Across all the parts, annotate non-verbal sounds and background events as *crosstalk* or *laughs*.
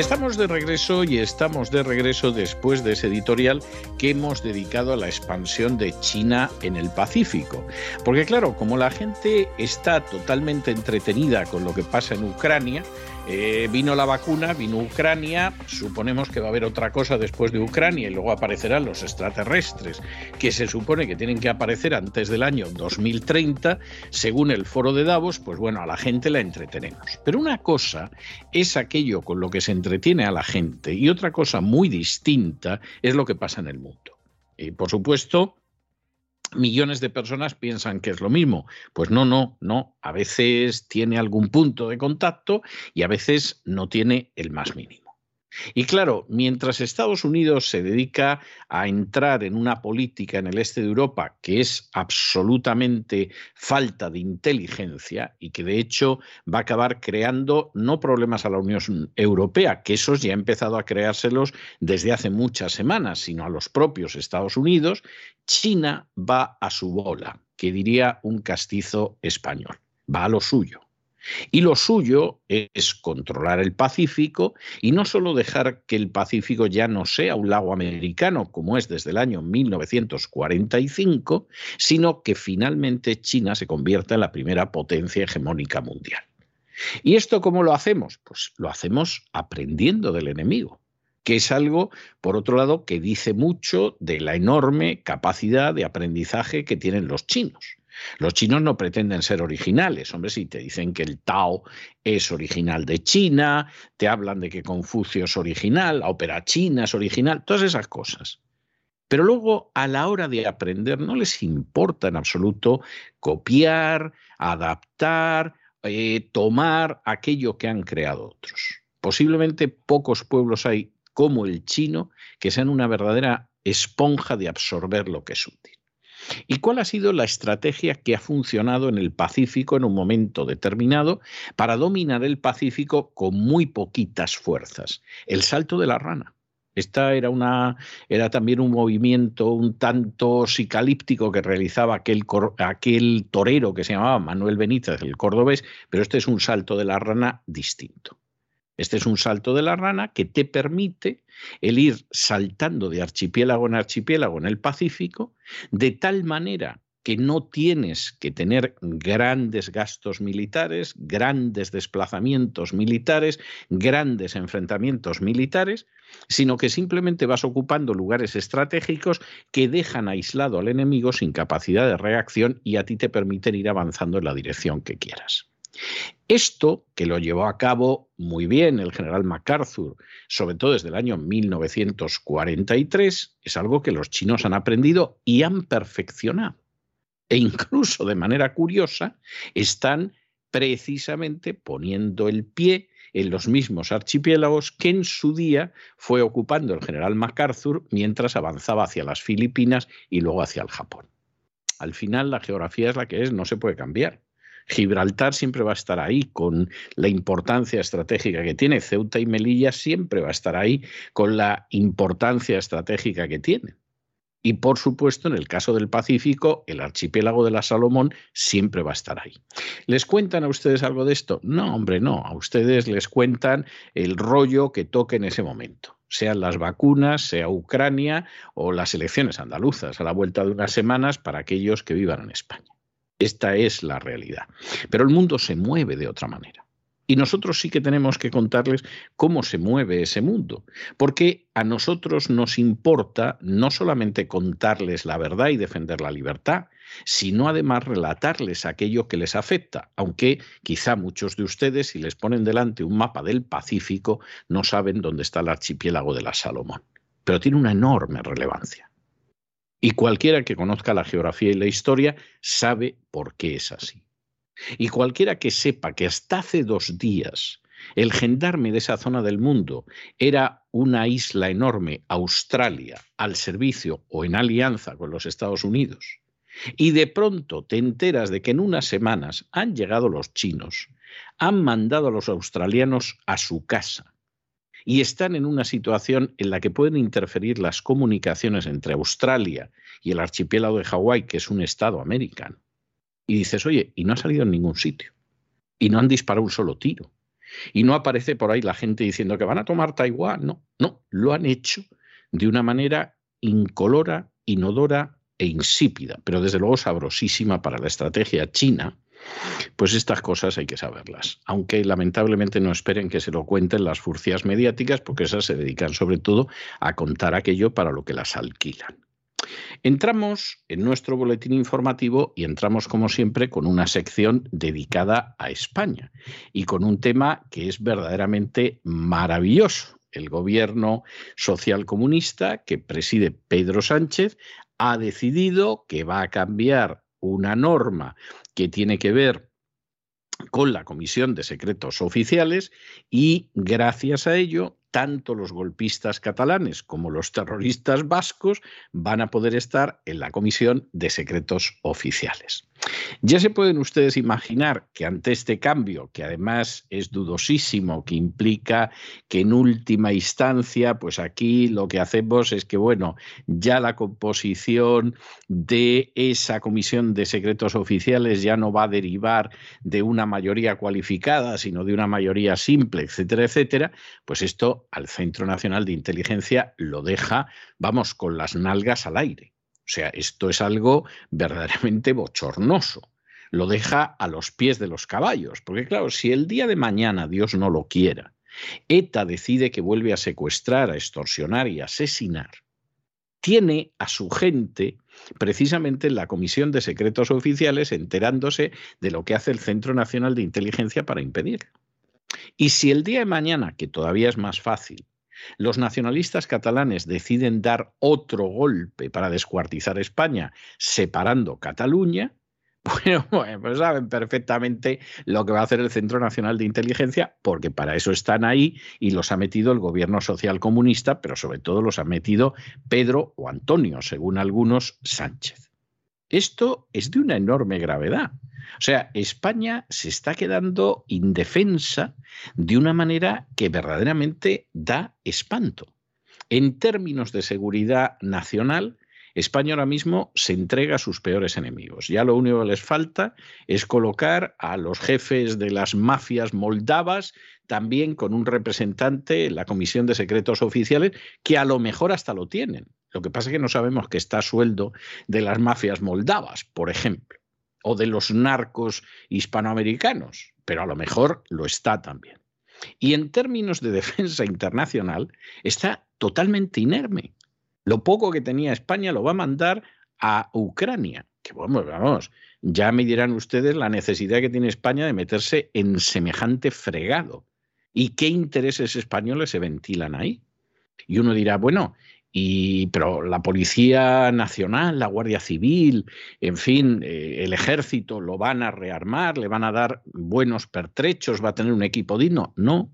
Estamos de regreso y estamos de regreso después de ese editorial que hemos dedicado a la expansión de China en el Pacífico. Porque claro, como la gente está totalmente entretenida con lo que pasa en Ucrania, eh, vino la vacuna, vino Ucrania, suponemos que va a haber otra cosa después de Ucrania y luego aparecerán los extraterrestres, que se supone que tienen que aparecer antes del año 2030, según el foro de Davos, pues bueno, a la gente la entretenemos. Pero una cosa es aquello con lo que se entretiene a la gente y otra cosa muy distinta es lo que pasa en el mundo. Y por supuesto, millones de personas piensan que es lo mismo. Pues no, no, no. A veces tiene algún punto de contacto y a veces no tiene el más mínimo. Y claro, mientras Estados Unidos se dedica a entrar en una política en el este de Europa que es absolutamente falta de inteligencia y que de hecho va a acabar creando no problemas a la Unión Europea, que esos ya ha empezado a creárselos desde hace muchas semanas, sino a los propios Estados Unidos, China va a su bola, que diría un castizo español, va a lo suyo. Y lo suyo es controlar el Pacífico y no solo dejar que el Pacífico ya no sea un lago americano como es desde el año 1945, sino que finalmente China se convierta en la primera potencia hegemónica mundial. ¿Y esto cómo lo hacemos? Pues lo hacemos aprendiendo del enemigo que es algo, por otro lado, que dice mucho de la enorme capacidad de aprendizaje que tienen los chinos. Los chinos no pretenden ser originales, hombre, si te dicen que el Tao es original de China, te hablan de que Confucio es original, la ópera china es original, todas esas cosas. Pero luego, a la hora de aprender, no les importa en absoluto copiar, adaptar, eh, tomar aquello que han creado otros. Posiblemente pocos pueblos hay como el chino que sean una verdadera esponja de absorber lo que es útil. ¿Y cuál ha sido la estrategia que ha funcionado en el Pacífico en un momento determinado para dominar el Pacífico con muy poquitas fuerzas? El salto de la rana. Esta era, una, era también un movimiento un tanto psicalíptico que realizaba aquel, aquel torero que se llamaba Manuel Benítez, el cordobés, pero este es un salto de la rana distinto. Este es un salto de la rana que te permite el ir saltando de archipiélago en archipiélago en el Pacífico, de tal manera que no tienes que tener grandes gastos militares, grandes desplazamientos militares, grandes enfrentamientos militares, sino que simplemente vas ocupando lugares estratégicos que dejan aislado al enemigo sin capacidad de reacción y a ti te permiten ir avanzando en la dirección que quieras. Esto, que lo llevó a cabo muy bien el general MacArthur, sobre todo desde el año 1943, es algo que los chinos han aprendido y han perfeccionado. E incluso de manera curiosa, están precisamente poniendo el pie en los mismos archipiélagos que en su día fue ocupando el general MacArthur mientras avanzaba hacia las Filipinas y luego hacia el Japón. Al final la geografía es la que es, no se puede cambiar. Gibraltar siempre va a estar ahí con la importancia estratégica que tiene. Ceuta y Melilla siempre va a estar ahí con la importancia estratégica que tiene. Y por supuesto, en el caso del Pacífico, el archipiélago de la Salomón siempre va a estar ahí. ¿Les cuentan a ustedes algo de esto? No, hombre, no. A ustedes les cuentan el rollo que toque en ese momento sean las vacunas, sea Ucrania o las elecciones andaluzas a la vuelta de unas semanas para aquellos que vivan en España. Esta es la realidad. Pero el mundo se mueve de otra manera. Y nosotros sí que tenemos que contarles cómo se mueve ese mundo, porque a nosotros nos importa no solamente contarles la verdad y defender la libertad, sino además relatarles aquello que les afecta, aunque quizá muchos de ustedes, si les ponen delante un mapa del Pacífico, no saben dónde está el archipiélago de la Salomón. Pero tiene una enorme relevancia. Y cualquiera que conozca la geografía y la historia sabe por qué es así. Y cualquiera que sepa que hasta hace dos días el gendarme de esa zona del mundo era una isla enorme, Australia, al servicio o en alianza con los Estados Unidos, y de pronto te enteras de que en unas semanas han llegado los chinos, han mandado a los australianos a su casa y están en una situación en la que pueden interferir las comunicaciones entre Australia y el archipiélago de Hawái, que es un estado americano. Y dices, oye, y no ha salido en ningún sitio. Y no han disparado un solo tiro. Y no aparece por ahí la gente diciendo que van a tomar Taiwán. No, no, lo han hecho de una manera incolora, inodora e insípida, pero desde luego sabrosísima para la estrategia china. Pues estas cosas hay que saberlas, aunque lamentablemente no esperen que se lo cuenten las furcias mediáticas, porque esas se dedican sobre todo a contar aquello para lo que las alquilan. Entramos en nuestro boletín informativo y entramos, como siempre, con una sección dedicada a España y con un tema que es verdaderamente maravilloso. El gobierno social comunista que preside Pedro Sánchez ha decidido que va a cambiar una norma que tiene que ver con la Comisión de Secretos Oficiales y gracias a ello tanto los golpistas catalanes como los terroristas vascos van a poder estar en la Comisión de Secretos Oficiales. Ya se pueden ustedes imaginar que ante este cambio, que además es dudosísimo, que implica que en última instancia, pues aquí lo que hacemos es que, bueno, ya la composición de esa comisión de secretos oficiales ya no va a derivar de una mayoría cualificada, sino de una mayoría simple, etcétera, etcétera, pues esto al Centro Nacional de Inteligencia lo deja, vamos, con las nalgas al aire. O sea, esto es algo verdaderamente bochornoso. Lo deja a los pies de los caballos. Porque claro, si el día de mañana, Dios no lo quiera, ETA decide que vuelve a secuestrar, a extorsionar y asesinar, tiene a su gente precisamente en la Comisión de Secretos Oficiales enterándose de lo que hace el Centro Nacional de Inteligencia para impedirlo. Y si el día de mañana, que todavía es más fácil, los nacionalistas catalanes deciden dar otro golpe para descuartizar España, separando Cataluña, *laughs* bueno, pues saben perfectamente lo que va a hacer el Centro Nacional de Inteligencia, porque para eso están ahí y los ha metido el gobierno social comunista, pero sobre todo los ha metido Pedro o Antonio, según algunos, Sánchez. Esto es de una enorme gravedad. O sea, España se está quedando indefensa de una manera que verdaderamente da espanto. En términos de seguridad nacional, España ahora mismo se entrega a sus peores enemigos. Ya lo único que les falta es colocar a los jefes de las mafias moldavas también con un representante en la Comisión de Secretos Oficiales, que a lo mejor hasta lo tienen. Lo que pasa es que no sabemos que está a sueldo de las mafias moldavas, por ejemplo o de los narcos hispanoamericanos, pero a lo mejor lo está también. Y en términos de *laughs* defensa internacional, está totalmente inerme. Lo poco que tenía España lo va a mandar a Ucrania, que vamos, vamos, ya me dirán ustedes la necesidad que tiene España de meterse en semejante fregado. ¿Y qué intereses españoles se ventilan ahí? Y uno dirá, bueno, y, pero la Policía Nacional, la Guardia Civil, en fin, eh, el ejército lo van a rearmar, le van a dar buenos pertrechos, va a tener un equipo digno. No.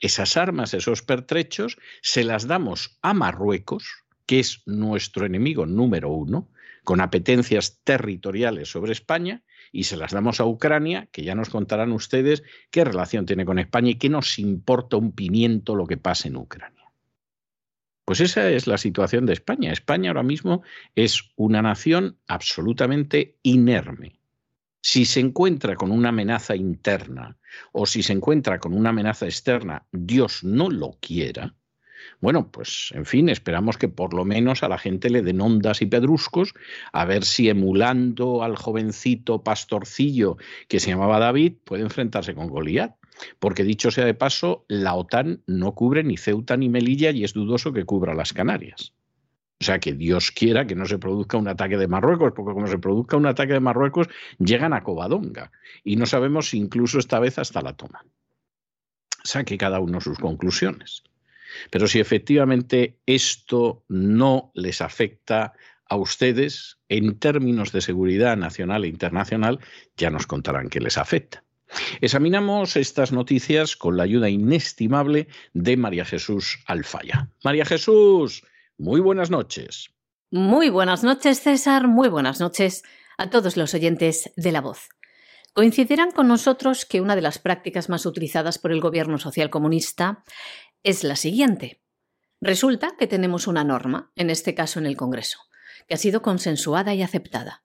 Esas armas, esos pertrechos, se las damos a Marruecos, que es nuestro enemigo número uno, con apetencias territoriales sobre España, y se las damos a Ucrania, que ya nos contarán ustedes qué relación tiene con España y qué nos importa un pimiento lo que pase en Ucrania. Pues esa es la situación de España. España ahora mismo es una nación absolutamente inerme. Si se encuentra con una amenaza interna o si se encuentra con una amenaza externa, Dios no lo quiera, bueno, pues en fin, esperamos que por lo menos a la gente le den ondas y pedruscos, a ver si emulando al jovencito pastorcillo que se llamaba David puede enfrentarse con Goliat. Porque dicho sea de paso, la OTAN no cubre ni Ceuta ni Melilla y es dudoso que cubra las Canarias. O sea, que Dios quiera que no se produzca un ataque de Marruecos, porque como se produzca un ataque de Marruecos, llegan a Covadonga. Y no sabemos si incluso esta vez hasta la toman. Saque cada uno sus conclusiones. Pero si efectivamente esto no les afecta a ustedes en términos de seguridad nacional e internacional, ya nos contarán que les afecta. Examinamos estas noticias con la ayuda inestimable de María Jesús Alfaya. María Jesús, muy buenas noches. Muy buenas noches, César. Muy buenas noches a todos los oyentes de La Voz. Coincidirán con nosotros que una de las prácticas más utilizadas por el gobierno social comunista es la siguiente. Resulta que tenemos una norma, en este caso en el Congreso, que ha sido consensuada y aceptada.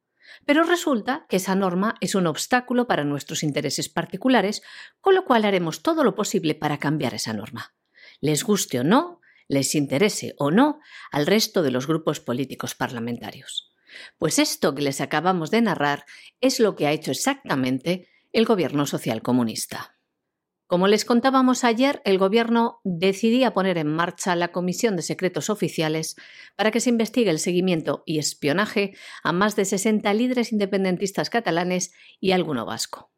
Pero resulta que esa norma es un obstáculo para nuestros intereses particulares, con lo cual haremos todo lo posible para cambiar esa norma. Les guste o no, les interese o no al resto de los grupos políticos parlamentarios. Pues esto que les acabamos de narrar es lo que ha hecho exactamente el gobierno social comunista. Como les contábamos ayer, el Gobierno decidía poner en marcha la Comisión de Secretos Oficiales para que se investigue el seguimiento y espionaje a más de 60 líderes independentistas catalanes y alguno vasco.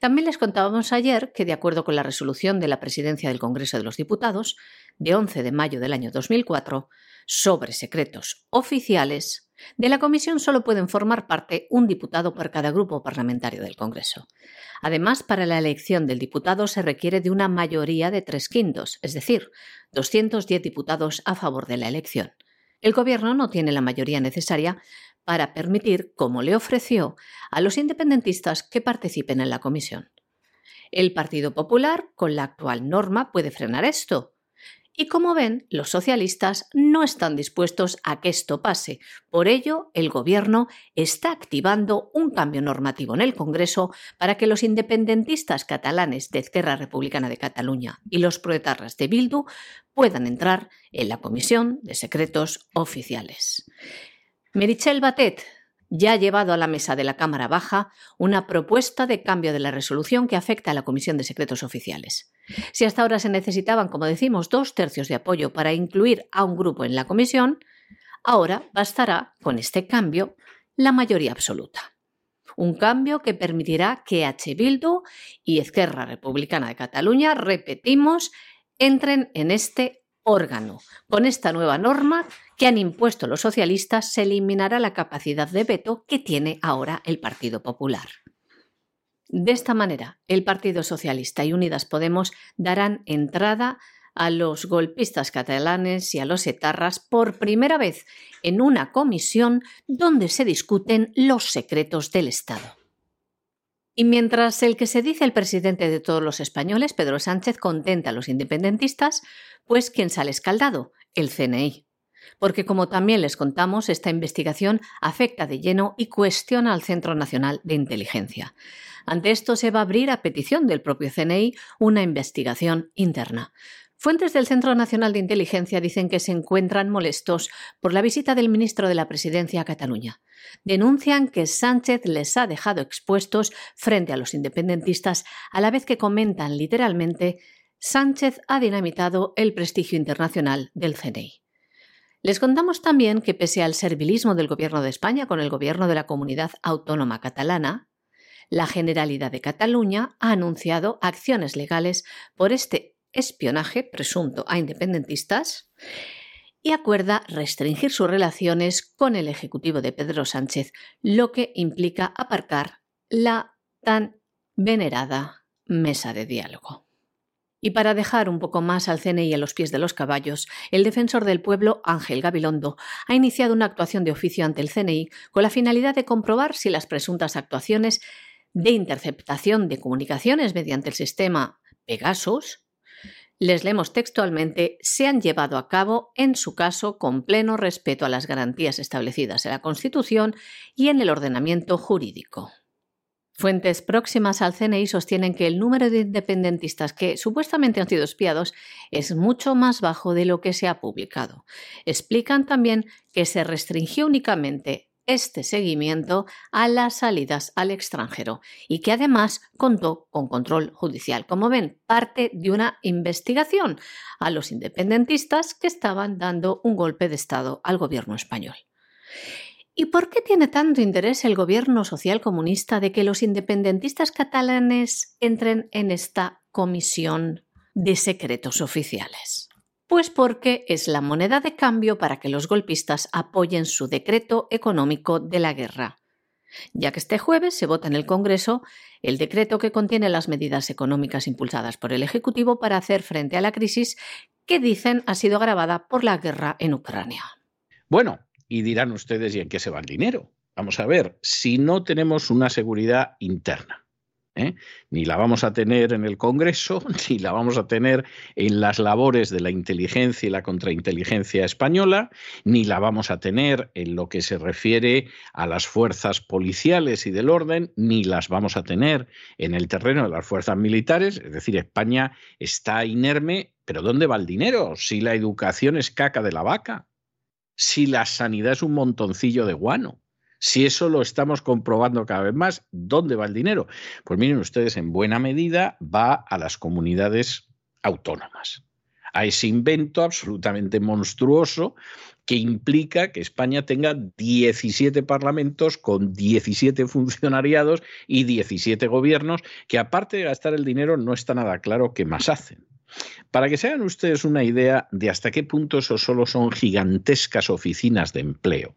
También les contábamos ayer que, de acuerdo con la resolución de la Presidencia del Congreso de los Diputados, de 11 de mayo del año 2004, sobre secretos oficiales, de la comisión solo pueden formar parte un diputado por cada grupo parlamentario del Congreso. Además, para la elección del diputado se requiere de una mayoría de tres quintos, es decir, 210 diputados a favor de la elección. El Gobierno no tiene la mayoría necesaria para permitir, como le ofreció, a los independentistas que participen en la comisión. El Partido Popular, con la actual norma, puede frenar esto, y como ven, los socialistas no están dispuestos a que esto pase. Por ello, el Gobierno está activando un cambio normativo en el Congreso para que los independentistas catalanes de Esquerra Republicana de Cataluña y los proetarras de Bildu puedan entrar en la Comisión de Secretos Oficiales. Merichel Batet, ya ha llevado a la mesa de la Cámara Baja una propuesta de cambio de la resolución que afecta a la Comisión de Secretos Oficiales. Si hasta ahora se necesitaban, como decimos, dos tercios de apoyo para incluir a un grupo en la comisión, ahora bastará, con este cambio, la mayoría absoluta. Un cambio que permitirá que H. Bildu y Esquerra Republicana de Cataluña, repetimos, entren en este órgano. Con esta nueva norma que han impuesto los socialistas se eliminará la capacidad de veto que tiene ahora el Partido Popular. De esta manera, el Partido Socialista y Unidas Podemos darán entrada a los golpistas catalanes y a los etarras por primera vez en una comisión donde se discuten los secretos del Estado. Y mientras el que se dice el presidente de todos los españoles, Pedro Sánchez, contenta a los independentistas, pues ¿quién sale escaldado? El CNI. Porque como también les contamos, esta investigación afecta de lleno y cuestiona al Centro Nacional de Inteligencia. Ante esto se va a abrir a petición del propio CNI una investigación interna. Fuentes del Centro Nacional de Inteligencia dicen que se encuentran molestos por la visita del ministro de la Presidencia a Cataluña. Denuncian que Sánchez les ha dejado expuestos frente a los independentistas, a la vez que comentan literalmente Sánchez ha dinamitado el prestigio internacional del CNI. Les contamos también que pese al servilismo del Gobierno de España con el Gobierno de la Comunidad Autónoma Catalana, la Generalidad de Cataluña ha anunciado acciones legales por este espionaje presunto a independentistas y acuerda restringir sus relaciones con el Ejecutivo de Pedro Sánchez, lo que implica aparcar la tan venerada mesa de diálogo. Y para dejar un poco más al CNI a los pies de los caballos, el defensor del pueblo, Ángel Gabilondo, ha iniciado una actuación de oficio ante el CNI con la finalidad de comprobar si las presuntas actuaciones de interceptación de comunicaciones mediante el sistema Pegasus, les leemos textualmente, se han llevado a cabo, en su caso, con pleno respeto a las garantías establecidas en la Constitución y en el ordenamiento jurídico. Fuentes próximas al CNI sostienen que el número de independentistas que supuestamente han sido espiados es mucho más bajo de lo que se ha publicado. Explican también que se restringió únicamente este seguimiento a las salidas al extranjero y que además contó con control judicial. Como ven, parte de una investigación a los independentistas que estaban dando un golpe de Estado al gobierno español. ¿Y por qué tiene tanto interés el gobierno social comunista de que los independentistas catalanes entren en esta comisión de secretos oficiales? Pues porque es la moneda de cambio para que los golpistas apoyen su decreto económico de la guerra. ya que este jueves se vota en el Congreso el decreto que contiene las medidas económicas impulsadas por el Ejecutivo para hacer frente a la crisis que dicen ha sido agravada por la guerra en Ucrania. Bueno, y dirán ustedes, ¿y en qué se va el dinero? Vamos a ver, si no tenemos una seguridad interna, ¿eh? Ni la vamos a tener en el Congreso, *laughs* ni la vamos a tener en las labores de la inteligencia y la contrainteligencia española, ni la vamos a tener en lo que se refiere a las fuerzas policiales y del orden, ni las vamos a tener en el terreno de las fuerzas militares. Es decir, España está inerme, pero ¿dónde va el dinero? Si la educación es caca de la vaca, si la sanidad es un montoncillo de guano si eso lo estamos comprobando cada vez más, ¿dónde va el dinero? Pues miren ustedes, en buena medida va a las comunidades autónomas, a ese invento absolutamente monstruoso que implica que España tenga 17 parlamentos con 17 funcionariados y 17 gobiernos que aparte de gastar el dinero no está nada claro qué más hacen. Para que se hagan ustedes una idea de hasta qué punto eso solo son gigantescas oficinas de empleo.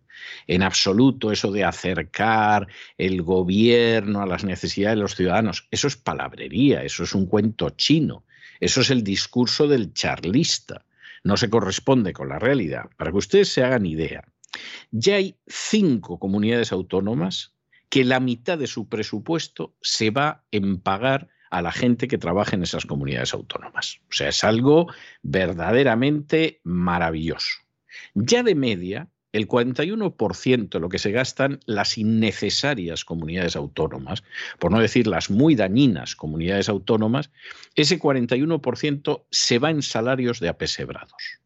En absoluto eso de acercar el gobierno a las necesidades de los ciudadanos, eso es palabrería, eso es un cuento chino, eso es el discurso del charlista, no se corresponde con la realidad. Para que ustedes se hagan idea, ya hay cinco comunidades autónomas que la mitad de su presupuesto se va en pagar a la gente que trabaja en esas comunidades autónomas. O sea, es algo verdaderamente maravilloso. Ya de media, el 41% de lo que se gastan las innecesarias comunidades autónomas, por no decir las muy dañinas comunidades autónomas, ese 41% se va en salarios de apesebrados.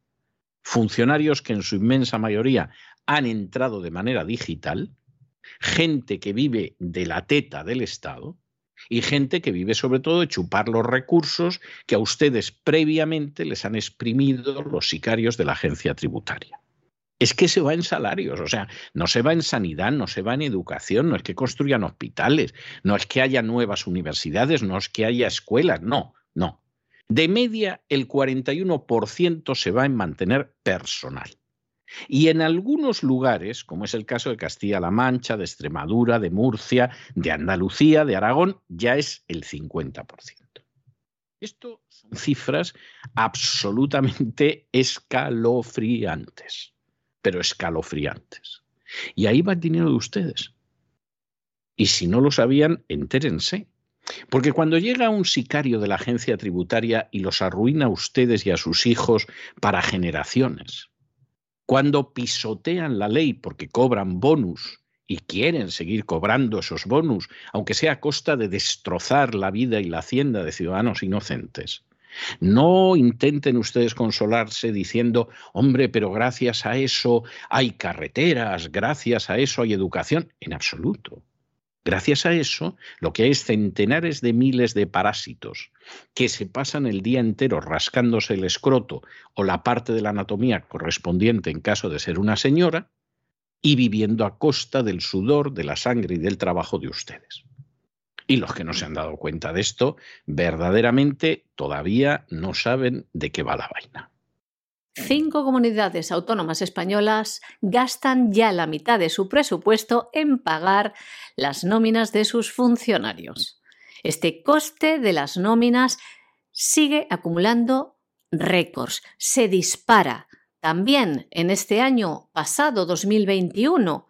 Funcionarios que en su inmensa mayoría han entrado de manera digital, gente que vive de la teta del Estado, y gente que vive sobre todo de chupar los recursos que a ustedes previamente les han exprimido los sicarios de la agencia tributaria. Es que se va en salarios, o sea, no se va en sanidad, no se va en educación, no es que construyan hospitales, no es que haya nuevas universidades, no es que haya escuelas, no, no. De media, el 41% se va en mantener personal. Y en algunos lugares, como es el caso de Castilla-La Mancha, de Extremadura, de Murcia, de Andalucía, de Aragón, ya es el 50%. Esto son cifras absolutamente escalofriantes, pero escalofriantes. Y ahí va el dinero de ustedes. Y si no lo sabían, entérense. Porque cuando llega un sicario de la agencia tributaria y los arruina a ustedes y a sus hijos para generaciones, cuando pisotean la ley porque cobran bonus y quieren seguir cobrando esos bonus, aunque sea a costa de destrozar la vida y la hacienda de ciudadanos inocentes. No intenten ustedes consolarse diciendo, hombre, pero gracias a eso hay carreteras, gracias a eso hay educación. En absoluto. Gracias a eso, lo que hay es centenares de miles de parásitos que se pasan el día entero rascándose el escroto o la parte de la anatomía correspondiente en caso de ser una señora y viviendo a costa del sudor, de la sangre y del trabajo de ustedes. Y los que no se han dado cuenta de esto, verdaderamente todavía no saben de qué va la vaina. Cinco comunidades autónomas españolas gastan ya la mitad de su presupuesto en pagar las nóminas de sus funcionarios. Este coste de las nóminas sigue acumulando récords, se dispara también en este año pasado 2021,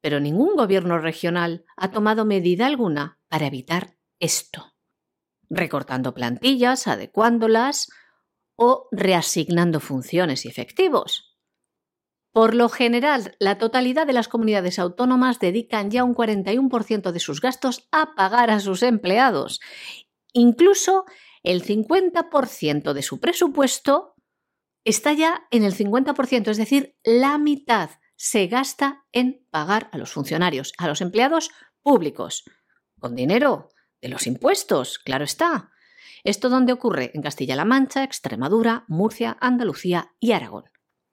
pero ningún gobierno regional ha tomado medida alguna para evitar esto, recortando plantillas, adecuándolas, o reasignando funciones y efectivos. Por lo general, la totalidad de las comunidades autónomas dedican ya un 41% de sus gastos a pagar a sus empleados. Incluso el 50% de su presupuesto está ya en el 50%, es decir, la mitad se gasta en pagar a los funcionarios, a los empleados públicos, con dinero de los impuestos, claro está. ¿Esto dónde ocurre? En Castilla-La Mancha, Extremadura, Murcia, Andalucía y Aragón.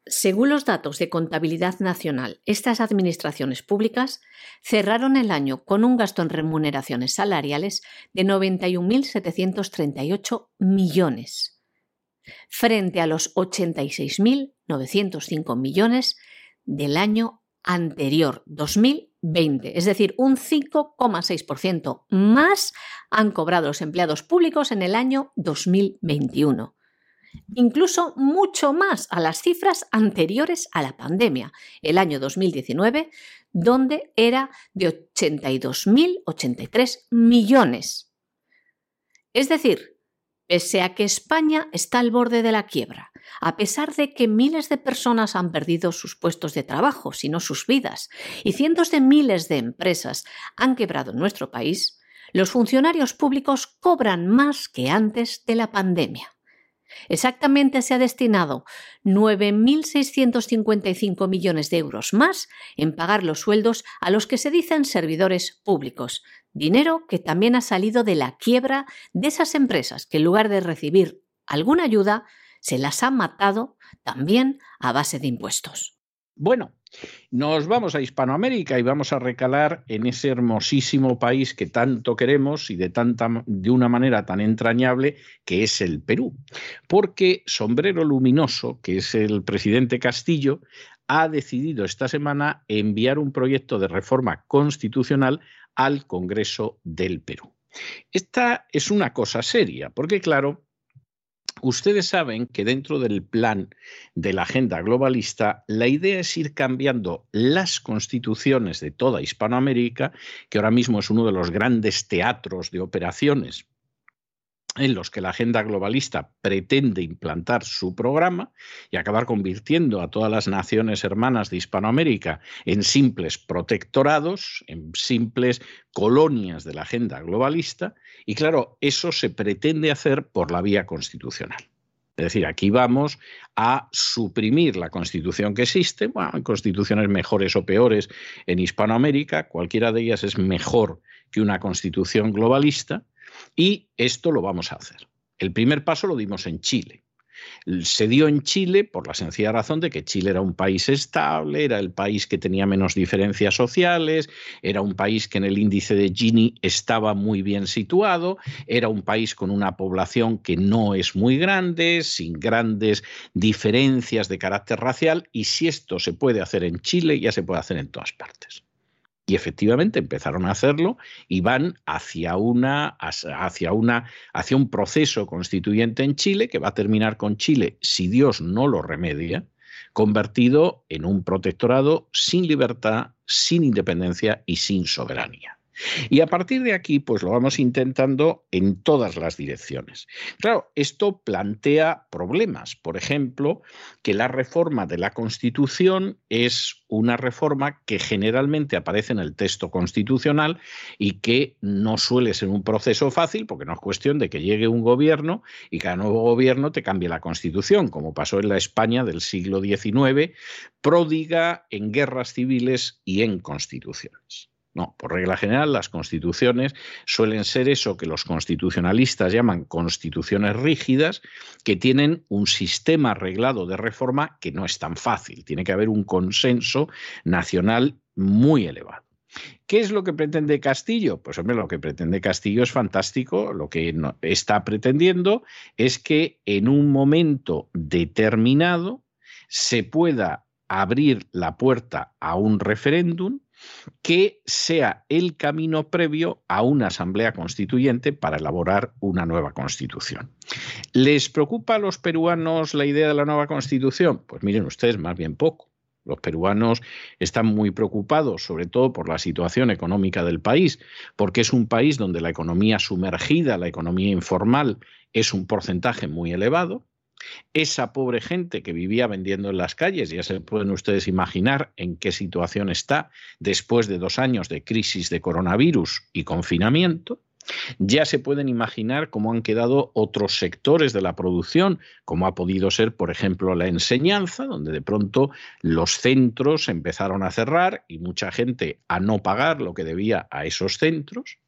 Según los datos de Contabilidad Nacional, estas administraciones públicas cerraron el año con un gasto en remuneraciones salariales de 91.738 millones, frente a los 86.905 millones del año anterior, 2000 2020, es decir, un 5,6% más han cobrado los empleados públicos en el año 2021 incluso mucho más a las cifras anteriores a la pandemia, el año 2019, donde era de 82.083 millones. Es decir, pese a que España está al borde de la quiebra, a pesar de que miles de personas han perdido sus puestos de trabajo, si no sus vidas, y cientos de miles de empresas han quebrado en nuestro país, los funcionarios públicos cobran más que antes de la pandemia. Exactamente se ha destinado 9.655 millones de euros más en pagar los sueldos a los que se dicen servidores públicos, dinero que también ha salido de la quiebra de esas empresas que en lugar de recibir alguna ayuda, se las ha matado también a base de impuestos. Bueno, nos vamos a Hispanoamérica y vamos a recalar en ese hermosísimo país que tanto queremos y de, tanta, una manera tan entrañable que es el Perú. Porque Sombrero Luminoso, que es el presidente Castillo, ha decidido esta semana enviar un proyecto de reforma constitucional al Congreso del Perú. Esta es una cosa seria, porque claro, Ustedes saben que dentro del plan de la agenda globalista, la idea es ir cambiando las constituciones de toda Hispanoamérica, que ahora mismo es uno de los grandes teatros de operaciones en los que la agenda globalista pretende implantar su programa y acabar convirtiendo a todas las naciones hermanas de Hispanoamérica en simples protectorados, en simples colonias de la agenda globalista, y claro, eso se pretende hacer por la vía constitucional. Es decir, aquí vamos a suprimir la constitución que existe. Bueno, hay constituciones mejores o peores en Hispanoamérica, cualquiera de ellas es mejor que una constitución globalista, y esto lo vamos a hacer. El primer paso lo dimos en Chile. Se dio en Chile por la sencilla razón de que Chile era un país estable, era el país que tenía menos diferencias sociales, era un país que en el índice de Gini estaba muy bien situado, era un país con una población que no es muy grande, sin grandes diferencias de carácter racial, y si esto se puede hacer en Chile, ya se puede hacer en todas partes. Y efectivamente empezaron a hacerlo y van hacia una, hacia una, hacia un proceso constituyente en Chile que va a terminar con Chile, si Dios no lo remedia, convertido en un protectorado sin libertad, sin independencia y sin soberanía. Y a partir de aquí, pues lo vamos intentando en todas las direcciones. Claro, esto plantea problemas. Por ejemplo, que la reforma de la Constitución es una reforma que generalmente aparece en el texto constitucional y que no suele ser un proceso fácil porque no es cuestión de que llegue un gobierno y cada nuevo gobierno te cambie la Constitución, como pasó en la España del siglo XIX, pródiga en guerras civiles y en constituciones. No, por regla general las constituciones suelen ser eso que los constitucionalistas llaman constituciones rígidas, que tienen un sistema arreglado de reforma que no es tan fácil. Tiene que haber un consenso nacional muy elevado. ¿Qué es lo que pretende Castillo? Pues hombre, lo que pretende Castillo es fantástico. Lo que está pretendiendo es que en un momento determinado se pueda abrir la puerta a un referéndum que sea el camino previo a una asamblea constituyente para elaborar una nueva constitución. ¿Les preocupa a los peruanos la idea de la nueva constitución? Pues miren ustedes, más bien poco. Los peruanos están muy preocupados, sobre todo por la situación económica del país, porque es un país donde la economía sumergida, la economía informal, es un porcentaje muy elevado. Esa pobre gente que vivía vendiendo en las calles, ya se pueden ustedes imaginar en qué situación está después de dos años de crisis de coronavirus y confinamiento. Ya se pueden imaginar cómo han quedado otros sectores de la producción, como ha podido ser, por ejemplo, la enseñanza, donde de pronto los centros empezaron a cerrar y mucha gente a no pagar lo que debía a esos centros.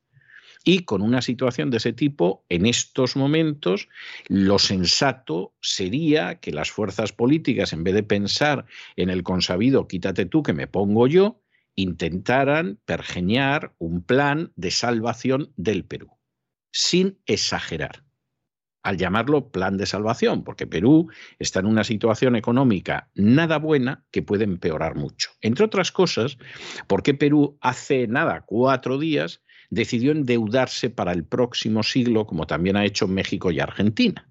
Y con una situación de ese tipo, en estos momentos, lo sensato sería que las fuerzas políticas, en vez de pensar en el consabido quítate tú que me pongo yo, intentaran pergeñar un plan de salvación del Perú, sin exagerar. al llamarlo plan de salvación, porque Perú está en una situación económica nada buena que puede empeorar mucho. Entre otras cosas, porque Perú hace nada, cuatro días, decidió endeudarse para el próximo siglo, como también ha hecho México y Argentina.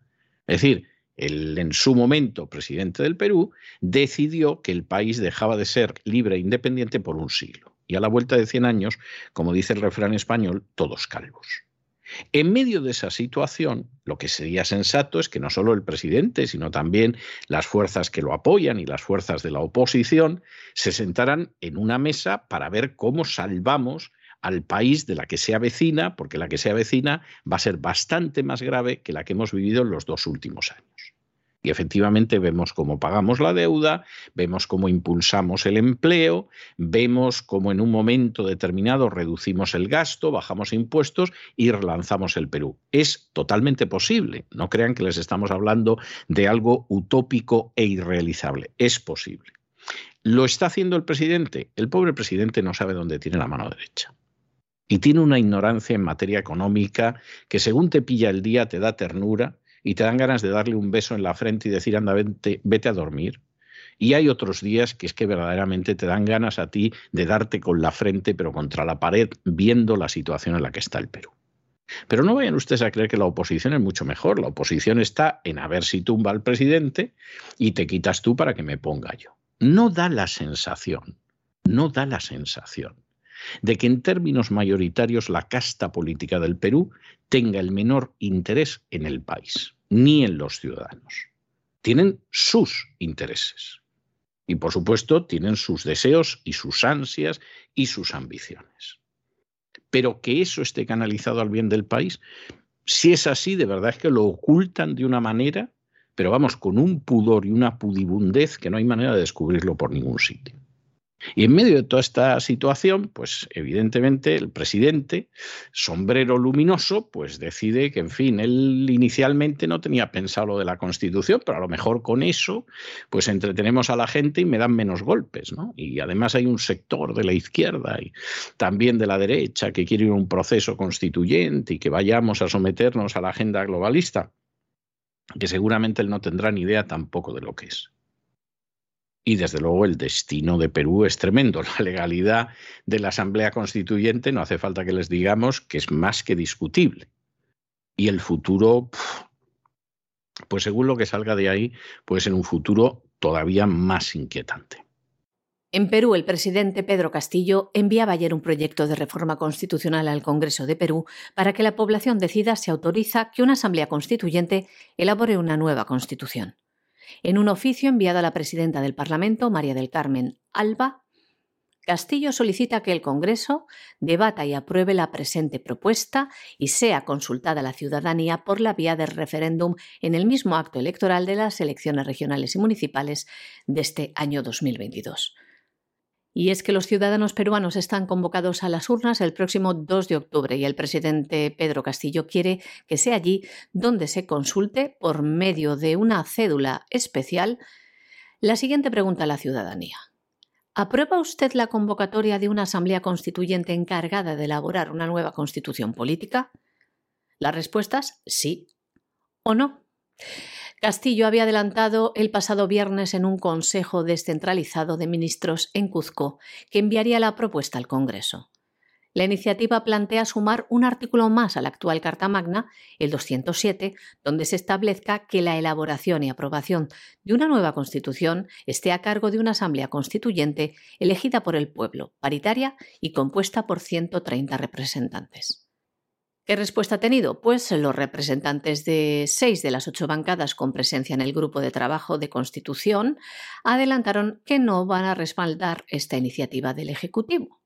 Es decir, el en su momento presidente del Perú decidió que el país dejaba de ser libre e independiente por un siglo. Y a la vuelta de 100 años, como dice el refrán español, todos calvos. En medio de esa situación, lo que sería sensato es que no solo el presidente, sino también las fuerzas que lo apoyan y las fuerzas de la oposición se sentaran en una mesa para ver cómo salvamos al país de la que sea vecina, porque la que sea vecina va a ser bastante más grave que la que hemos vivido en los dos últimos años. Y efectivamente vemos cómo pagamos la deuda, vemos cómo impulsamos el empleo, vemos cómo en un momento determinado reducimos el gasto, bajamos impuestos y relanzamos el Perú. Es totalmente posible. No crean que les estamos hablando de algo utópico e irrealizable. Es posible. ¿Lo está haciendo el presidente? El pobre presidente no sabe dónde tiene la mano derecha. Y tiene una ignorancia en materia económica que según te pilla el día te da ternura y te dan ganas de darle un beso en la frente y decir, anda, vete, a dormir. Y hay otros días que es que verdaderamente te dan ganas a ti de darte con la frente, pero contra la pared, viendo la situación en la que está el Perú. Pero no vayan ustedes a creer que la oposición es mucho mejor. La oposición está en a ver si tumba al presidente y te quitas tú para que me ponga yo. No da la sensación, no da la sensación de que en términos mayoritarios la casta política del Perú tenga el menor interés en el país, ni en los ciudadanos. Tienen sus intereses. Y por supuesto tienen sus deseos y sus ansias y sus ambiciones. Pero que eso esté canalizado al bien del país, si es así, de verdad es que lo ocultan de una manera, pero vamos, con un pudor y una pudibundez que no hay manera de descubrirlo por ningún sitio. Y en medio de toda esta situación, pues evidentemente el presidente, sombrero luminoso, pues decide que, en fin, él inicialmente no tenía pensado lo de la Constitución, pero a lo mejor con eso, pues entretenemos a la gente y me dan menos golpes, ¿no? Y además hay un sector de la izquierda y también de la derecha que quiere un proceso constituyente y que vayamos a someternos a la agenda globalista, que seguramente él no tendrá ni idea tampoco de lo que es. Y desde luego el destino de Perú es tremendo. *laughs* La legalidad de la Asamblea Constituyente no hace falta que les digamos que es más que discutible. Y el futuro, pues según lo que salga de ahí, puede ser un futuro todavía más inquietante. En Perú, el presidente Pedro Castillo enviaba ayer un proyecto de reforma constitucional al Congreso de Perú para que la población decida si autoriza que una asamblea constituyente elabore una nueva constitución. En un oficio enviado a la presidenta del Parlamento, María del Carmen Alba, Castillo solicita que el Congreso debata y apruebe la presente propuesta y sea consultada la ciudadanía por la vía del referéndum en el mismo acto electoral de las elecciones regionales y municipales de este año 2022. Y es que los ciudadanos peruanos están convocados a las urnas el próximo 2 de octubre y el presidente Pedro Castillo quiere que sea allí donde se consulte por medio de una cédula especial la siguiente pregunta a la ciudadanía. ¿Aprueba usted la convocatoria de una asamblea constituyente encargada de elaborar una nueva constitución política? Las respuestas sí o no. Castillo había adelantado el pasado viernes en un Consejo descentralizado de Ministros en Cuzco que enviaría la propuesta al Congreso. La iniciativa plantea sumar un artículo más a la actual Carta Magna, el 207, donde se establezca que la elaboración y aprobación de una nueva Constitución esté a cargo de una Asamblea Constituyente elegida por el pueblo, paritaria y compuesta por 130 representantes. ¿Qué respuesta ha tenido? Pues los representantes de seis de las ocho bancadas con presencia en el grupo de trabajo de Constitución adelantaron que no van a respaldar esta iniciativa del Ejecutivo.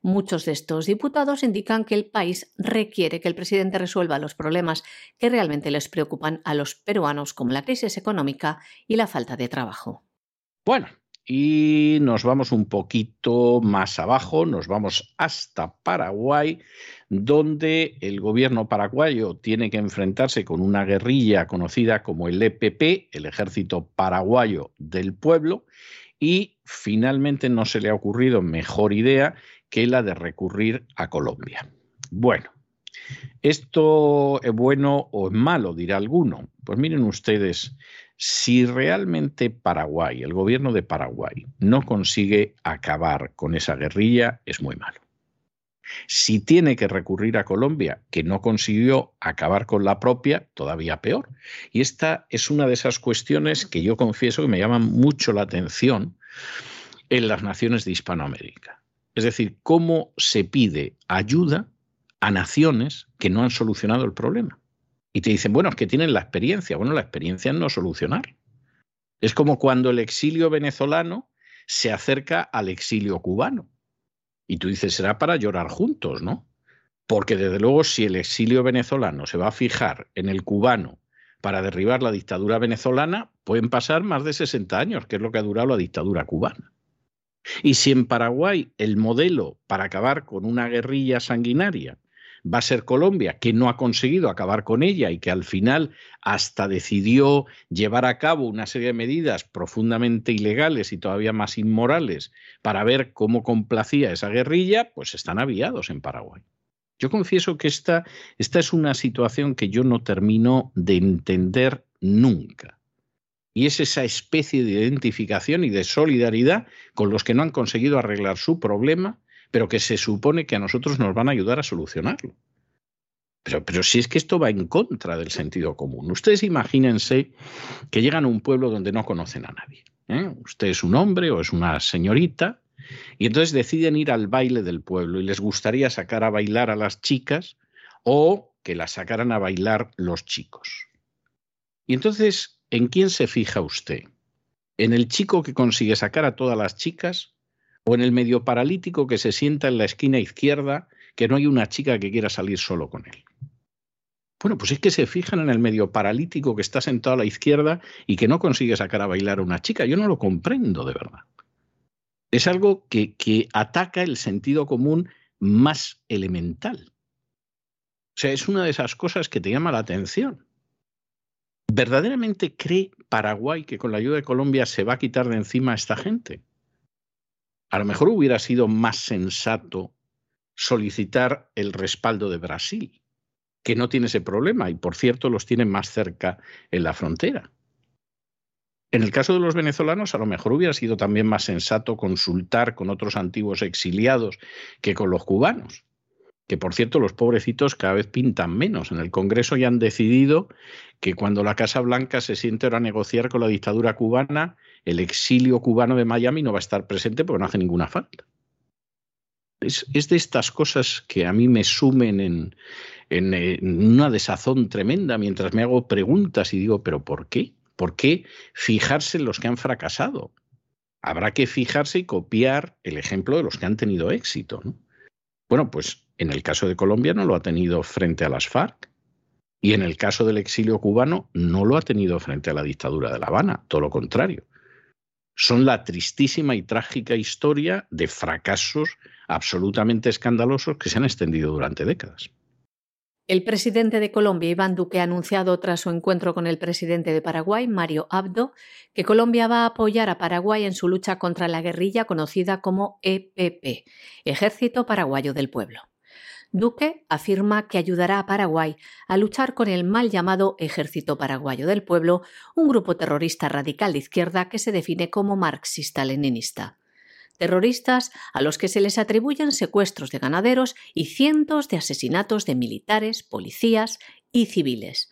Muchos de estos diputados indican que el país requiere que el presidente resuelva los problemas que realmente les preocupan a los peruanos, como la crisis económica y la falta de trabajo. Bueno, y nos vamos un poquito más abajo, nos vamos hasta Paraguay, donde el gobierno paraguayo tiene que enfrentarse con una guerrilla conocida como el EPP, el Ejército Paraguayo del Pueblo, y finalmente no se le ha ocurrido mejor idea que la de recurrir a Colombia. Bueno, ¿Esto es bueno o es malo? Dirá alguno. Pues miren ustedes, si realmente Paraguay, el gobierno de Paraguay, no consigue acabar con esa guerrilla, es muy malo. Si tiene que recurrir a Colombia, que no consiguió acabar con la propia, todavía peor. Y esta es una de esas cuestiones que yo confieso que me llaman mucho la atención en las naciones de Hispanoamérica. Es decir, cómo se pide ayuda a naciones que no han solucionado el problema. Y te dicen, bueno, es que tienen la experiencia. Bueno, la experiencia es no solucionar. Es como cuando el exilio venezolano se acerca al exilio cubano. Y tú dices, será para llorar juntos, ¿no? Porque desde luego si el exilio venezolano se va a fijar en el cubano para derribar la dictadura venezolana, pueden pasar más de 60 años, que es lo que ha durado la dictadura cubana. Y si en Paraguay el modelo para acabar con una guerrilla sanguinaria va a ser Colombia, que no ha conseguido acabar con ella y que al final hasta decidió llevar a cabo una serie de medidas profundamente ilegales y todavía más inmorales para ver cómo complacía esa guerrilla, pues están aviados en Paraguay. Yo confieso que esta, esta es una situación que yo no termino de entender nunca. Y es esa especie de identificación y de solidaridad con los que no han conseguido arreglar su problema pero que se supone que a nosotros nos van a ayudar a solucionarlo. Pero, pero, si es que esto va en contra del sentido común. Ustedes imagínense que llegan a un pueblo donde no conocen a nadie. ¿eh? Usted es un hombre o es una señorita y entonces deciden ir al baile del pueblo y les gustaría sacar a bailar a las chicas o que las sacaran a bailar los chicos. Y entonces, ¿en quién se fija usted? ¿En el chico que consigue sacar a todas las chicas o en el medio paralítico que se sienta en la esquina izquierda, que no hay una chica que quiera salir solo con él. Bueno, pues es que se fijan en el medio paralítico que está sentado a la izquierda y que no consigue sacar a bailar a una chica. Yo no lo comprendo de verdad. Es algo que, que ataca el sentido común más elemental. O sea, es una de esas cosas que te llama la atención. ¿Verdaderamente cree Paraguay que con la ayuda de Colombia se va a quitar de encima a esta gente? A lo mejor hubiera sido más sensato solicitar el respaldo de Brasil, que no tiene ese problema y por cierto los tiene más cerca en la frontera. En el caso de los venezolanos, a lo mejor hubiera sido también más sensato consultar con otros antiguos exiliados que con los cubanos que por cierto los pobrecitos cada vez pintan menos. En el Congreso ya han decidido que cuando la Casa Blanca se siente ahora a negociar con la dictadura cubana, el exilio cubano de Miami no va a estar presente porque no hace ninguna falta. Es, de estas cosas que a mí me sumen en, en una desazón tremenda mientras me hago preguntas y digo, pero ¿por qué? ¿Por qué fijarse en los que han fracasado? Habrá que fijarse y copiar el ejemplo de los que han tenido éxito. ¿no? Bueno, pues en el caso de Colombia no lo ha tenido frente a las FARC. Y en el caso del exilio cubano no lo ha tenido frente a la dictadura de La Habana, todo lo contrario. Son la tristísima y trágica historia de fracasos absolutamente escandalosos que se han extendido durante décadas. El presidente de Colombia, Iván Duque, ha anunciado tras su encuentro con el presidente de Paraguay, Mario Abdo, que Colombia va a apoyar a Paraguay en su lucha contra la guerrilla conocida como EPP, Ejército Paraguayo del Pueblo. Duque afirma que ayudará a Paraguay a luchar con el mal llamado Ejército Paraguayo del Pueblo, un grupo terrorista radical de izquierda que se define como marxista-leninista terroristas a los que se les atribuyen secuestros de ganaderos y cientos de asesinatos de militares, policías y civiles.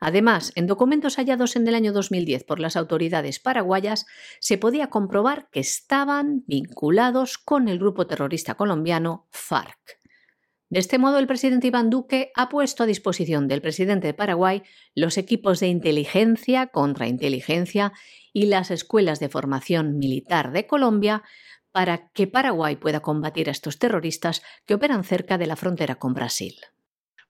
Además, en documentos hallados en el año 2010 por las autoridades paraguayas, se podía comprobar que estaban vinculados con el grupo terrorista colombiano FARC. De este modo, el presidente Iván Duque ha puesto a disposición del presidente de Paraguay los equipos de inteligencia, contrainteligencia y las escuelas de formación militar de Colombia para que Paraguay pueda combatir a estos terroristas que operan cerca de la frontera con Brasil.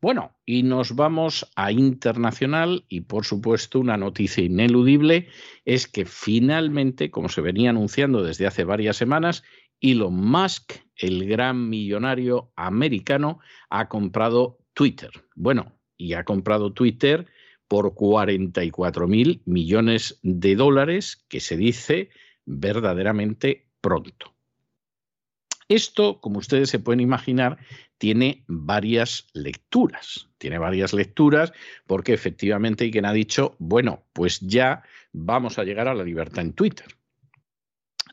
Bueno, y nos vamos a internacional y por supuesto una noticia ineludible es que finalmente, como se venía anunciando desde hace varias semanas, Elon Musk, el gran millonario americano, ha comprado Twitter. Bueno, y ha comprado Twitter por 44 mil millones de dólares, que se dice verdaderamente pronto. Esto, como ustedes se pueden imaginar, tiene varias lecturas. Tiene varias lecturas porque efectivamente hay quien ha dicho, bueno, pues ya vamos a llegar a la libertad en Twitter.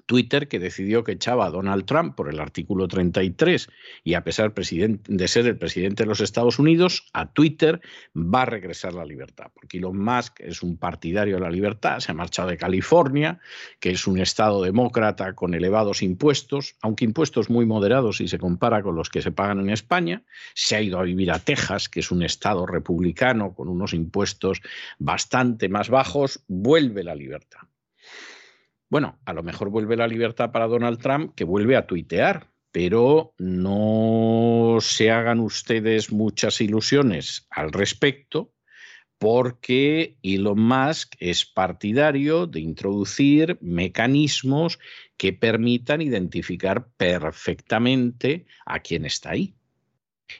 Twitter, que decidió que echaba a Donald Trump por el artículo 33 y a pesar de ser el presidente de los Estados Unidos, a Twitter va a regresar la libertad, porque Elon Musk es un partidario de la libertad, se ha marchado de California, que es un estado demócrata con elevados impuestos, aunque impuestos muy moderados si se compara con los que se pagan en España, se ha ido a vivir a Texas, que es un estado republicano con unos impuestos bastante más bajos, vuelve la libertad. Bueno, a lo mejor vuelve la libertad para Donald Trump, que vuelve a tuitear, pero no se hagan ustedes muchas ilusiones al respecto, porque Elon Musk es partidario de introducir mecanismos que permitan identificar perfectamente a quién está ahí.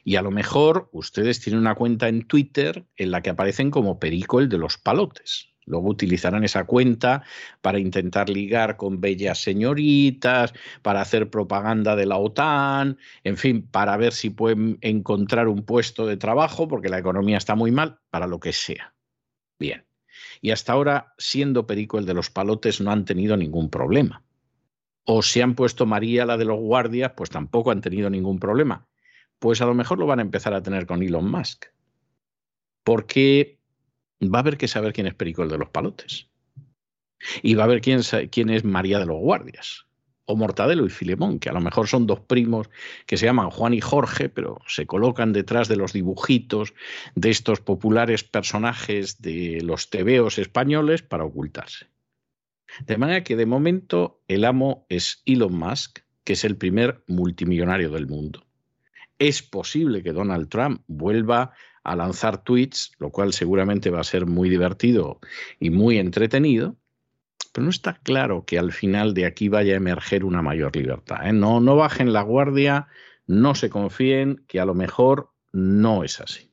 Y a lo mejor ustedes tienen una cuenta en Twitter en la que aparecen como Perico el de los palotes. Luego utilizarán esa cuenta para intentar ligar con bellas señoritas, para hacer propaganda de la OTAN, en fin, para ver si pueden encontrar un puesto de trabajo, porque la economía está muy mal, para lo que sea. Bien. Y hasta ahora, siendo Perico el de los palotes, no han tenido ningún problema. O si han puesto María la de los guardias, pues tampoco han tenido ningún problema. Pues a lo mejor lo van a empezar a tener con Elon Musk. Porque va a haber que saber quién es Perico el de los palotes. Y va a haber quién, quién es María de los Guardias. O Mortadelo y Filemón, que a lo mejor son dos primos que se llaman Juan y Jorge, pero se colocan detrás de los dibujitos de estos populares personajes de los tebeos españoles para ocultarse. De manera que de momento el amo es Elon Musk, que es el primer multimillonario del mundo. Es posible que Donald Trump vuelva a lanzar tweets, lo cual seguramente va a ser muy divertido y muy entretenido, pero no está claro que al final de aquí vaya a emerger una mayor libertad. ¿eh? No, no bajen la guardia, no se confíen, que a lo mejor no es así.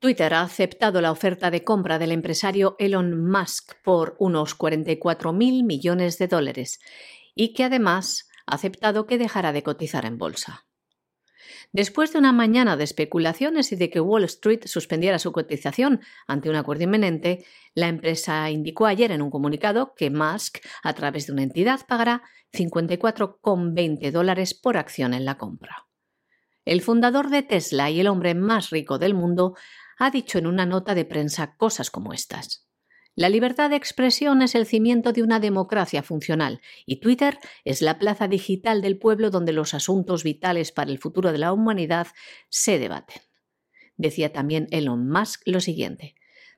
Twitter ha aceptado la oferta de compra del empresario Elon Musk por unos 44 mil millones de dólares y que además ha aceptado que dejará de cotizar en bolsa. Después de una mañana de especulaciones y de que Wall Street suspendiera su cotización ante un acuerdo inminente, la empresa indicó ayer en un comunicado que Musk, a través de una entidad, pagará 54,20 dólares por acción en la compra. El fundador de Tesla y el hombre más rico del mundo ha dicho en una nota de prensa cosas como estas. La libertad de expresión es el cimiento de una democracia funcional y Twitter es la plaza digital del pueblo donde los asuntos vitales para el futuro de la humanidad se debaten. Decía también Elon Musk lo siguiente.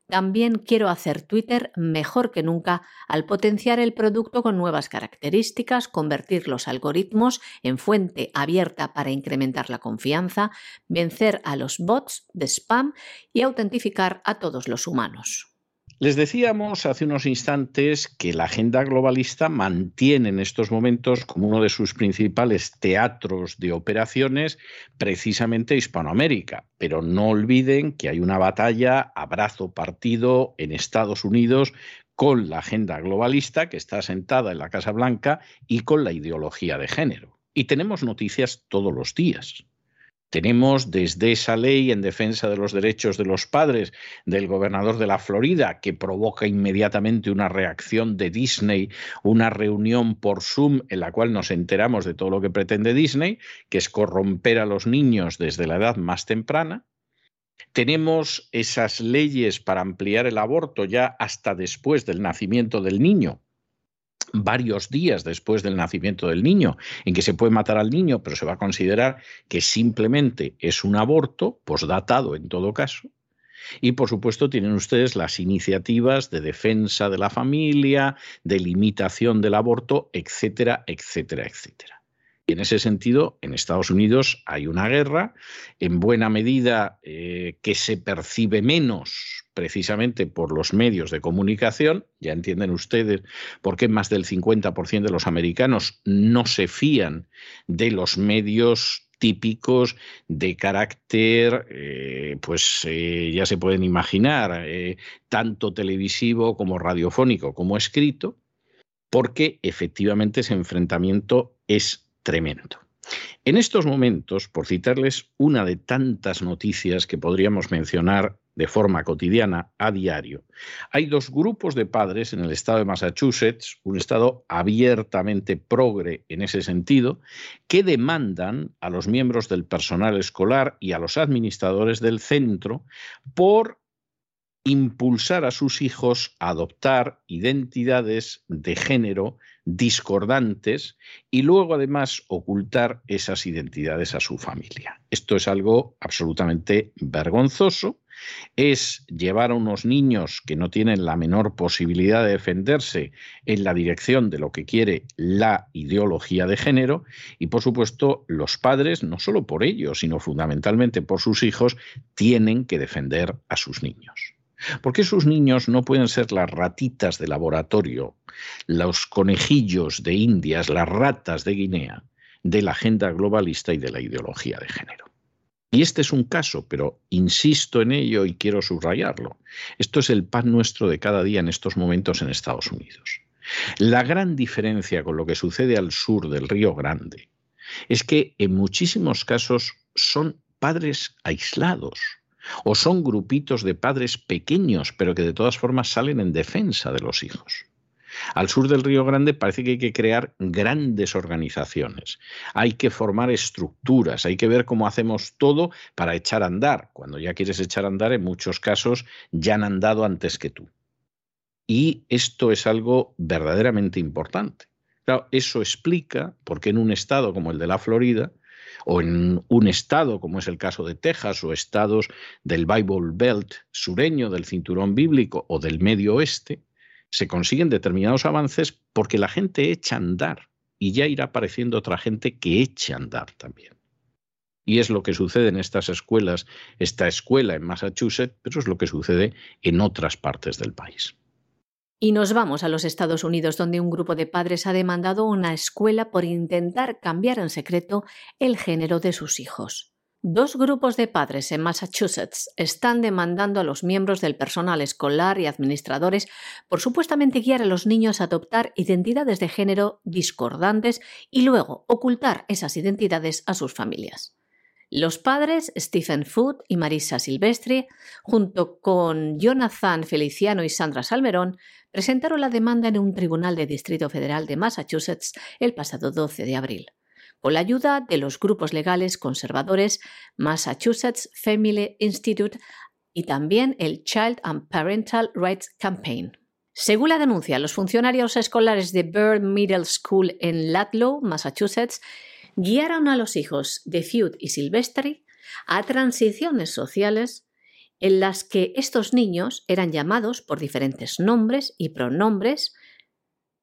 También quiero hacer Twitter mejor que nunca al potenciar el producto con nuevas características, convertir los algoritmos en fuente abierta para incrementar la confianza, vencer a los bots de spam y autentificar a todos los humanos. Les decíamos hace unos instantes que la agenda globalista mantiene en estos momentos como uno de sus principales teatros de operaciones precisamente Hispanoamérica, pero no olviden que hay una batalla a brazo partido en Estados Unidos con la agenda globalista que está sentada en la Casa Blanca y con la ideología de género. Y tenemos noticias todos los días. Tenemos desde esa ley en defensa de los derechos de los padres del gobernador de la Florida, que provoca inmediatamente una reacción de Disney, una reunión por Zoom en la cual nos enteramos de todo lo que pretende Disney, que es corromper a los niños desde la edad más temprana. Tenemos esas leyes para ampliar el aborto ya hasta después del nacimiento del niño, varios días después del nacimiento del niño, en que se puede matar al niño, pero se va a considerar que simplemente es un aborto, posdatado en todo caso. Y por supuesto tienen ustedes las iniciativas de defensa de la familia, de limitación del aborto, etcétera, etcétera, etcétera. En ese sentido, en Estados Unidos hay una guerra, en buena medida eh, que se percibe menos precisamente por los medios de comunicación. Ya entienden ustedes por qué más del 50% de los americanos no se fían de los medios típicos de carácter, eh, pues eh, ya se pueden imaginar, tanto televisivo como radiofónico como escrito, porque efectivamente ese enfrentamiento es tremendo. En estos momentos, por citarles una de tantas noticias que podríamos mencionar de forma cotidiana, a diario. Hay dos grupos de padres en el estado de Massachusetts, un estado abiertamente progre en ese sentido, que demandan a los miembros del personal escolar y a los administradores del centro por impulsar a sus hijos a adoptar identidades de género discordantes y luego además ocultar esas identidades a su familia. Esto es algo absolutamente vergonzoso es llevar a unos niños que no tienen la menor posibilidad de defenderse en la dirección de lo que quiere la ideología de género y por supuesto los padres, no solo por ellos, sino fundamentalmente por sus hijos, tienen que defender a sus niños. Porque sus niños no pueden ser las ratitas de laboratorio, los conejillos de Indias, las ratas de Guinea de la agenda globalista y de la ideología de género. Y este es un caso, pero insisto en ello y quiero subrayarlo. Esto es el pan nuestro de cada día en estos momentos en Estados Unidos. La gran diferencia con lo que sucede al sur del Río Grande es que en muchísimos casos son padres aislados o son grupitos de padres pequeños, pero que de todas formas salen en defensa de los hijos. Al sur del Río Grande parece que hay que crear grandes organizaciones, hay que formar estructuras, hay que ver cómo hacemos todo para echar a andar. Cuando ya quieres echar a andar, en muchos casos ya han andado antes que tú. Y esto es algo verdaderamente importante. Claro, eso explica por qué en un estado como el de la Florida, o en un estado como es el caso de Texas, o estados del Bible Belt sureño, del cinturón bíblico o del Medio Oeste, se consiguen determinados avances porque la gente echa a andar y ya irá apareciendo otra gente que eche a andar también. Y es lo que sucede en estas escuelas, esta escuela en Massachusetts, pero es lo que sucede en otras partes del país. Y nos vamos a los Estados Unidos, donde un grupo de padres ha demandado una escuela por intentar cambiar en secreto el género de sus hijos. Dos grupos de padres en Massachusetts están demandando a los miembros del personal escolar y administradores por supuestamente guiar a los niños a adoptar identidades de género discordantes y luego ocultar esas identidades a sus familias. Los padres Stephen Foot y Marisa Silvestri, junto con Jonathan Feliciano y Sandra Salmerón, presentaron la demanda en un tribunal de Distrito Federal de Massachusetts el pasado 12 de abril con la ayuda de los grupos legales conservadores Massachusetts Family Institute y también el Child and Parental Rights Campaign. Según la denuncia, los funcionarios escolares de Bird Middle School en Ludlow, Massachusetts, guiaron a los hijos de Feud y Silvestri a transiciones sociales en las que estos niños eran llamados por diferentes nombres y pronombres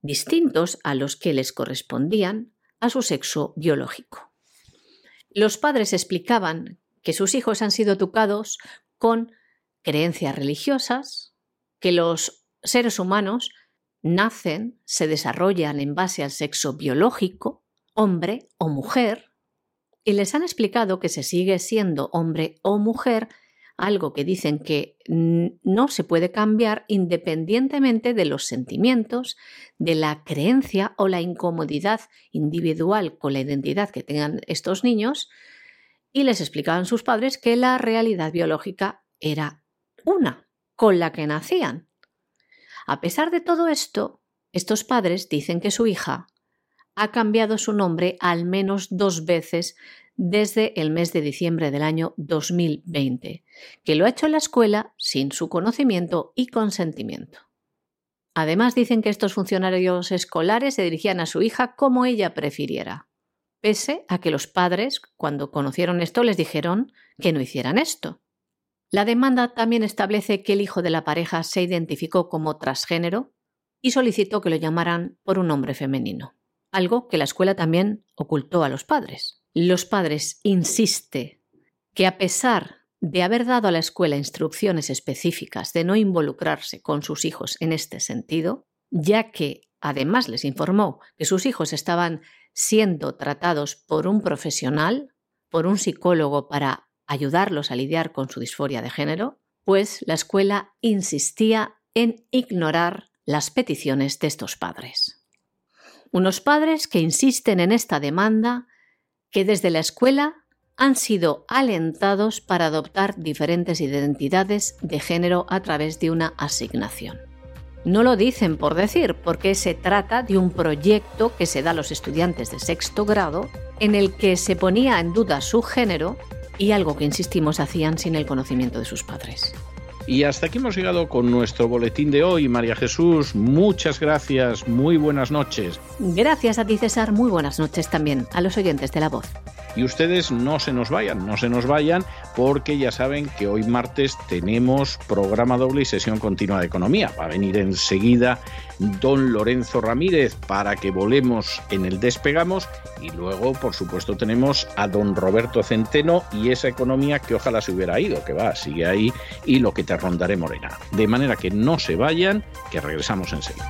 distintos a los que les correspondían a su sexo biológico. Los padres explicaban que sus hijos han sido educados con creencias religiosas, que los seres humanos nacen, se desarrollan en base al sexo biológico, hombre o mujer, y les han explicado que se sigue siendo hombre o mujer algo que dicen que no se puede cambiar independientemente de los sentimientos, de la creencia o la incomodidad individual con la identidad que tengan estos niños, y les explicaban sus padres que la realidad biológica era una, con la que nacían. A pesar de todo esto, estos padres dicen que su hija ha cambiado su nombre al menos dos veces desde el mes de diciembre del año 2020, que lo ha hecho en la escuela sin su conocimiento y consentimiento. Además dicen que estos funcionarios escolares se dirigían a su hija como ella prefiriera, pese a que los padres, cuando conocieron esto, les dijeron que no hicieran esto. La demanda también establece que el hijo de la pareja se identificó como transgénero y solicitó que lo llamaran por un nombre femenino, algo que la escuela también ocultó a los padres los padres insiste que a pesar de haber dado a la escuela instrucciones específicas de no involucrarse con sus hijos en este sentido, ya que además les informó que sus hijos estaban siendo tratados por un profesional, por un psicólogo para ayudarlos a lidiar con su disforia de género, pues la escuela insistía en ignorar las peticiones de estos padres. Unos padres que insisten en esta demanda que desde la escuela han sido alentados para adoptar diferentes identidades de género a través de una asignación. No lo dicen por decir, porque se trata de un proyecto que se da a los estudiantes de sexto grado en el que se ponía en duda su género y algo que insistimos hacían sin el conocimiento de sus padres. Y hasta aquí hemos llegado con nuestro boletín de hoy. María Jesús, muchas gracias, muy buenas noches. Gracias a ti César, muy buenas noches también a los oyentes de la voz. Y ustedes no se nos vayan, no se nos vayan, porque ya saben que hoy martes tenemos programa doble y sesión continua de economía. Va a venir enseguida don Lorenzo Ramírez para que volemos en el despegamos y luego, por supuesto, tenemos a don Roberto Centeno y esa economía que ojalá se hubiera ido, que va, sigue ahí y lo que te rondaré morena. De manera que no se vayan, que regresamos enseguida.